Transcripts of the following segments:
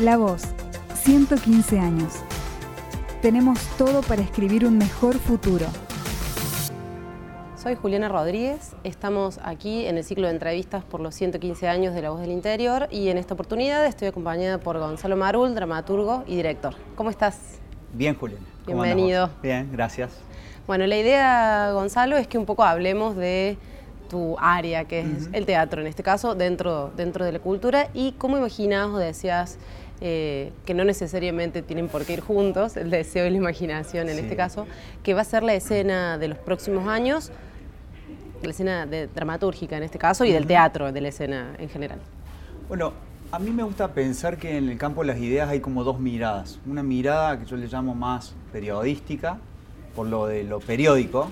La Voz, 115 años. Tenemos todo para escribir un mejor futuro. Soy Juliana Rodríguez, estamos aquí en el ciclo de entrevistas por los 115 años de La Voz del Interior y en esta oportunidad estoy acompañada por Gonzalo Marul, dramaturgo y director. ¿Cómo estás? Bien, Juliana. Bienvenido. Bien, gracias. Bueno, la idea, Gonzalo, es que un poco hablemos de tu área, que es el teatro en este caso, dentro, dentro de la cultura, y cómo imaginas o decías eh, que no necesariamente tienen por qué ir juntos, el deseo y la imaginación en este caso, que va a ser la escena de los próximos años la escena de, dramatúrgica en este caso y del teatro, de la escena en general? Bueno, a mí me gusta pensar que en el campo de las ideas hay como dos miradas. Una mirada que yo le llamo más periodística, por lo de lo periódico,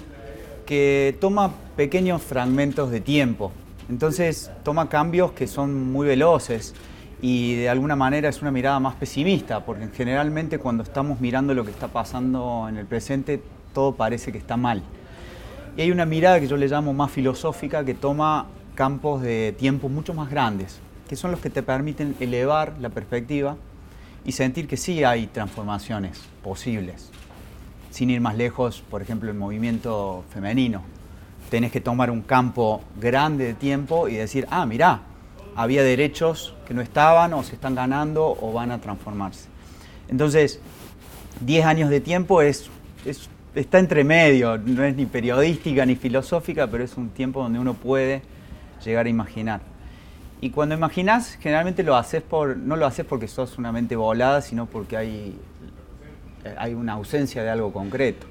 que toma pequeños fragmentos de tiempo. Entonces toma cambios que son muy veloces y de alguna manera es una mirada más pesimista, porque generalmente cuando estamos mirando lo que está pasando en el presente, todo parece que está mal. Y hay una mirada que yo le llamo más filosófica que toma campos de tiempo mucho más grandes, que son los que te permiten elevar la perspectiva y sentir que sí hay transformaciones posibles. Sin ir más lejos, por ejemplo, el movimiento femenino. Tenés que tomar un campo grande de tiempo y decir, ah, mirá, había derechos que no estaban o se están ganando o van a transformarse. Entonces, 10 años de tiempo es, es está entre medio, no es ni periodística ni filosófica, pero es un tiempo donde uno puede llegar a imaginar. Y cuando imaginas, generalmente lo haces por, no lo haces porque sos una mente volada, sino porque hay, hay una ausencia de algo concreto.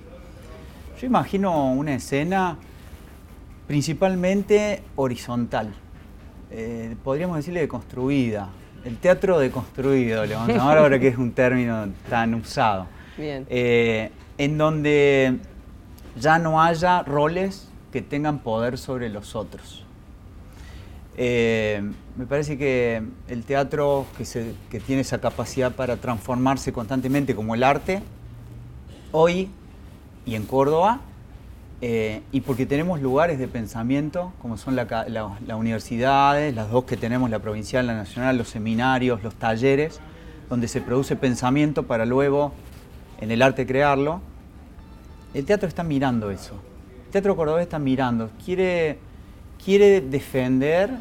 Yo imagino una escena principalmente horizontal, eh, podríamos decirle deconstruida, el teatro deconstruido, le vamos a llamar ahora que es un término tan usado. Bien. Eh, en donde ya no haya roles que tengan poder sobre los otros. Eh, me parece que el teatro que, tiene esa capacidad para transformarse constantemente como el arte, hoy y en Córdoba, eh, y porque tenemos lugares de pensamiento, como son las universidades, las dos que tenemos, la provincial, la nacional, los seminarios, los talleres, donde se produce pensamiento para luego en el arte crearlo, el teatro está mirando eso. El teatro cordobés está mirando, quiere, quiere defender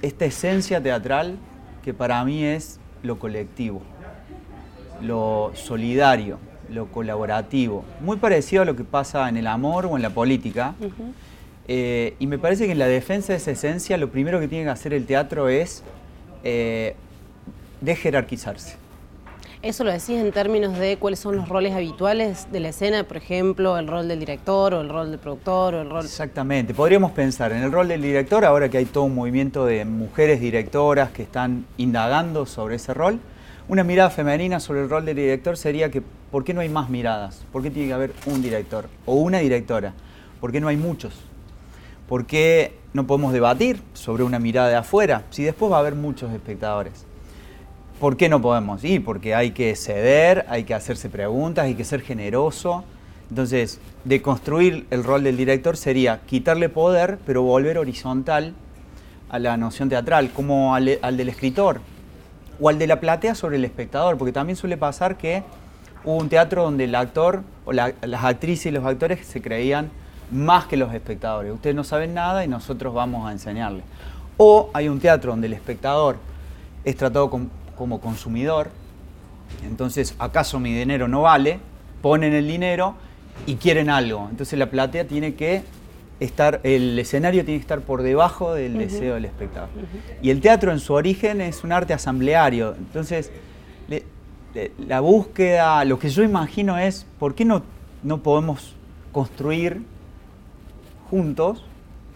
esta esencia teatral que para mí es lo colectivo, lo solidario, lo colaborativo, muy parecido a lo que pasa en el amor o en la política. Eh, y me parece que en la defensa de esa esencia lo primero que tiene que hacer el teatro es eh, jerarquizarse. ¿Eso lo decís en términos de cuáles son los roles habituales de la escena, por ejemplo, el rol del director o el rol del productor o el rol... Exactamente, podríamos pensar en el rol del director, ahora que hay todo un movimiento de mujeres directoras que están indagando sobre ese rol. Una mirada femenina sobre el rol del director sería que, ¿por qué no hay más miradas? ¿Por qué tiene que haber un director o una directora? ¿Por qué no hay muchos? ¿Por qué no podemos debatir sobre una mirada de afuera si después va a haber muchos espectadores? ¿Por qué no podemos ir? Porque hay que ceder, hay que hacerse preguntas, hay que ser generoso. Entonces, deconstruir el rol del director sería quitarle poder, pero volver horizontal a la noción teatral, como al, del escritor o al de la platea sobre el espectador, porque también suele pasar que hubo un teatro donde el actor o las actrices y los actores se creían más que los espectadores. Ustedes no saben nada y nosotros vamos a enseñarles. O hay un teatro donde el espectador es tratado con como consumidor, entonces, ¿acaso mi dinero no vale? Ponen el dinero y quieren algo. Entonces la platea tiene que estar, el escenario tiene que estar por debajo del deseo del espectador. Y el teatro en su origen es un arte asambleario. Entonces, la búsqueda, lo que yo imagino es, ¿por qué no, no podemos construir juntos,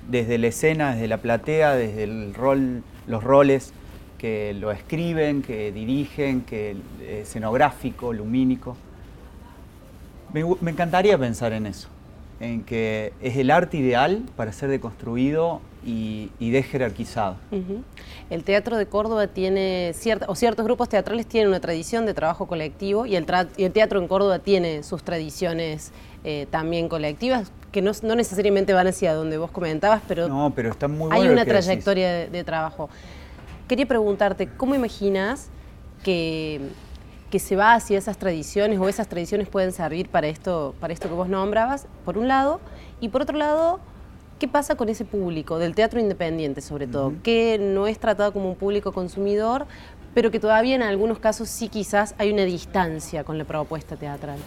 desde la escena, desde la platea, desde el rol, los roles que lo escriben, que dirigen, que escenográfico, lumínico. Me, encantaría pensar en eso, en que es el arte ideal para ser deconstruido y, y desjerarquizado. El Teatro de Córdoba tiene, cierta, o ciertos grupos teatrales tienen una tradición de trabajo colectivo y el, el teatro en Córdoba tiene sus tradiciones eh, también colectivas, que no, necesariamente van hacia donde vos comentabas, pero, no, pero está muy hay una trayectoria de, de trabajo. Quería preguntarte, ¿cómo imaginas que, que se va hacia esas tradiciones o esas tradiciones pueden servir para esto, para esto que vos nombrabas, por un lado, y por otro lado, ¿qué pasa con ese público del teatro independiente sobre todo? Que no es tratado como un público consumidor, pero que todavía en algunos casos sí quizás hay una distancia con la propuesta teatral.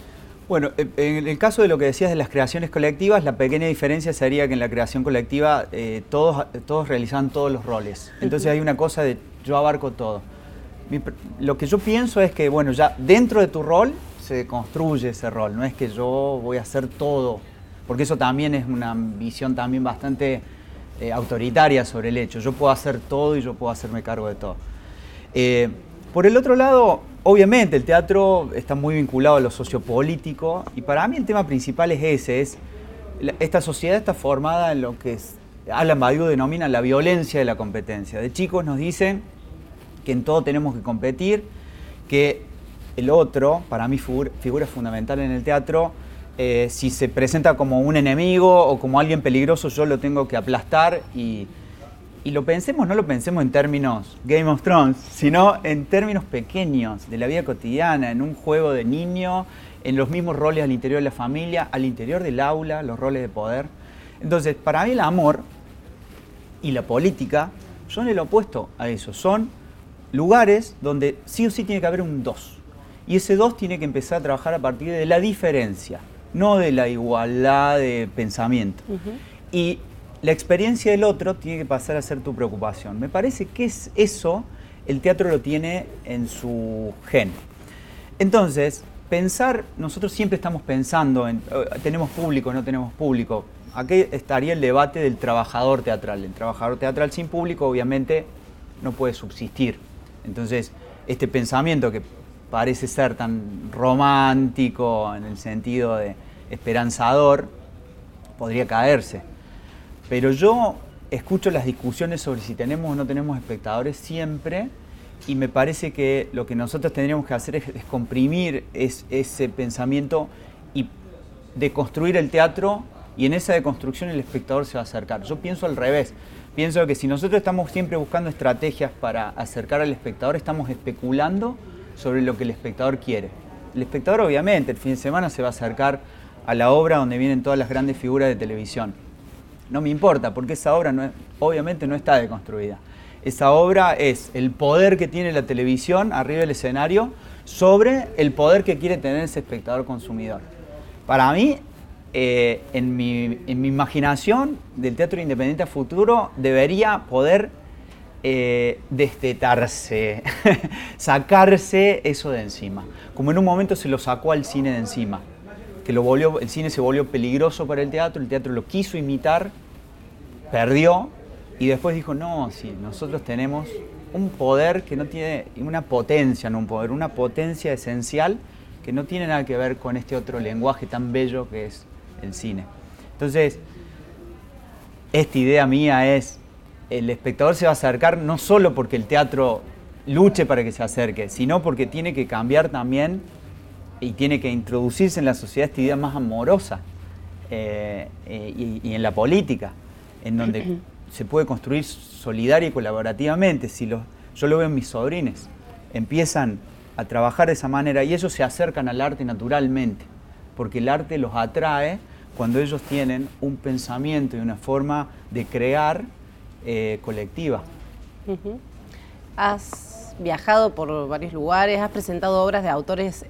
Bueno, eh, en el caso de lo que decías de las creaciones colectivas, la pequeña diferencia sería que en la creación colectiva eh, todos, todos realizan todos los roles. Entonces hay una cosa de yo abarco todo. lo que yo pienso es que, bueno, ya dentro de tu rol se construye ese rol, no es que yo voy a hacer todo, porque eso también es una visión también bastante eh, autoritaria sobre el hecho. Yo puedo hacer todo y yo puedo hacerme cargo de todo. por el otro lado, Obviamente el teatro está muy vinculado a lo sociopolítico y para mí el tema principal es ese, es esta sociedad está formada en lo que Alan Badiou denomina la violencia de la competencia. De chicos nos dicen que en todo tenemos que competir, que el otro, para mí figura, fundamental en el teatro, eh, si se presenta como un enemigo o como alguien peligroso, yo lo tengo que aplastar y, y lo pensemos, no lo pensemos en términos Game of Thrones, sino en términos pequeños de la vida cotidiana, en un juego de niño, en los mismos roles al interior de la familia, al interior del aula, los roles de poder. Entonces, para mí el amor y la política son el opuesto a eso, son lugares donde sí o sí tiene que haber un dos. Y ese dos tiene que empezar a trabajar a partir de la diferencia, no de la igualdad de pensamiento. Y la experiencia del otro tiene que pasar a ser tu preocupación. Me parece que es eso, el teatro lo tiene en su gen. Entonces, pensar, nosotros siempre estamos pensando en, eh, tenemos público, no tenemos público. Aquí estaría el debate del trabajador teatral. El trabajador teatral sin público obviamente no puede subsistir. Entonces, este pensamiento que parece ser tan romántico en el sentido de esperanzador, podría caerse. Pero yo escucho las discusiones sobre si tenemos o no tenemos espectadores siempre y me parece que lo que nosotros tendríamos que hacer es, comprimir ese pensamiento y deconstruir el teatro y en esa deconstrucción el espectador se va a acercar. Yo pienso al revés. Pienso que si nosotros estamos siempre buscando estrategias para acercar al espectador, estamos especulando sobre lo que el espectador quiere. El espectador obviamente el fin de semana se va a acercar a la obra donde vienen todas las grandes figuras de televisión no me importa, porque esa obra no obviamente no está deconstruida. Esa obra es el poder que tiene la televisión arriba del escenario sobre el poder que quiere tener ese espectador consumidor. Para mí, eh, en, mi, imaginación del teatro independiente futuro, debería poder eh, destetarse, sacarse eso de encima. Como en un momento se lo sacó al cine de encima que lo volvió, el cine se volvió peligroso para el teatro, el teatro lo quiso imitar, perdió y después dijo, no, sí, nosotros tenemos un poder que no tiene, una potencia, no un poder, una potencia esencial que no tiene nada que ver con este otro lenguaje tan bello que es el cine. Entonces, esta idea mía es, el espectador se va a acercar no solo porque el teatro luche para que se acerque, sino porque tiene que cambiar también y tiene que introducirse en la sociedad esta idea más amorosa eh, y, en la política, en donde se puede construir solidaria y colaborativamente. Si yo lo veo en mis sobrines, empiezan a trabajar de esa manera y ellos se acercan al arte naturalmente, porque el arte los atrae cuando ellos tienen un pensamiento y una forma de crear eh, colectiva. Has viajado por varios lugares, has presentado obras de autores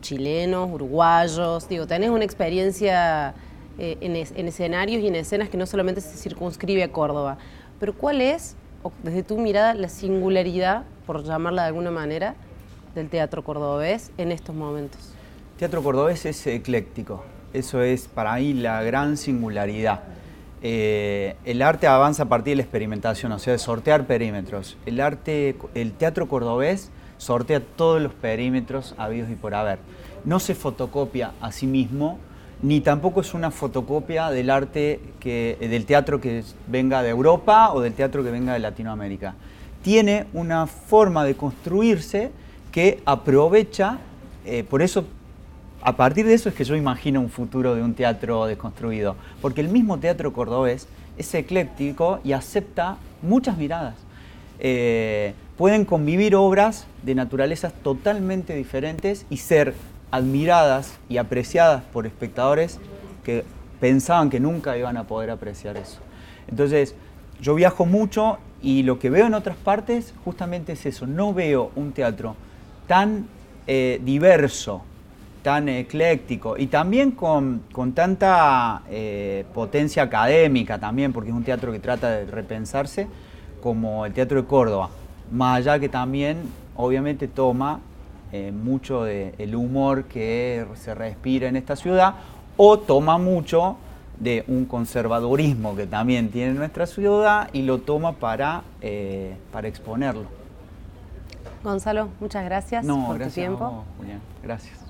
chilenos, uruguayos, digo, tenés una experiencia eh, en, escenarios y en escenas que no solamente se circunscribe a Córdoba, pero ¿cuál es, desde tu mirada, la singularidad, por llamarla de alguna manera, del teatro cordobés en estos momentos? Teatro cordobés es ecléctico, eso es para mí la gran singularidad. Eh, el arte avanza a partir de la experimentación, o sea, de sortear perímetros. El arte, el teatro cordobés sortea todos los perímetros habidos y por haber. No se fotocopia a sí mismo, ni tampoco es una fotocopia del arte que, del teatro que venga de Europa o del teatro que venga de Latinoamérica. Tiene una forma de construirse que aprovecha, eh, por eso, a partir de eso es que yo imagino un futuro de un teatro desconstruido, porque el mismo teatro cordobés es ecléctico y acepta muchas miradas. Eh, pueden convivir obras de naturalezas totalmente diferentes y ser admiradas y apreciadas por espectadores que pensaban que nunca iban a poder apreciar eso. Entonces, yo viajo mucho y lo que veo en otras partes justamente es eso, no veo un teatro tan eh, diverso, tan ecléctico y también con, tanta eh, potencia académica también, porque es un teatro que trata de repensarse como el Teatro de Córdoba, más allá que también obviamente toma eh, mucho del humor que se respira en esta ciudad o toma mucho de un conservadurismo que también tiene nuestra ciudad y lo toma para, eh, para exponerlo. Gonzalo, muchas gracias por tu tiempo. Julián. Gracias.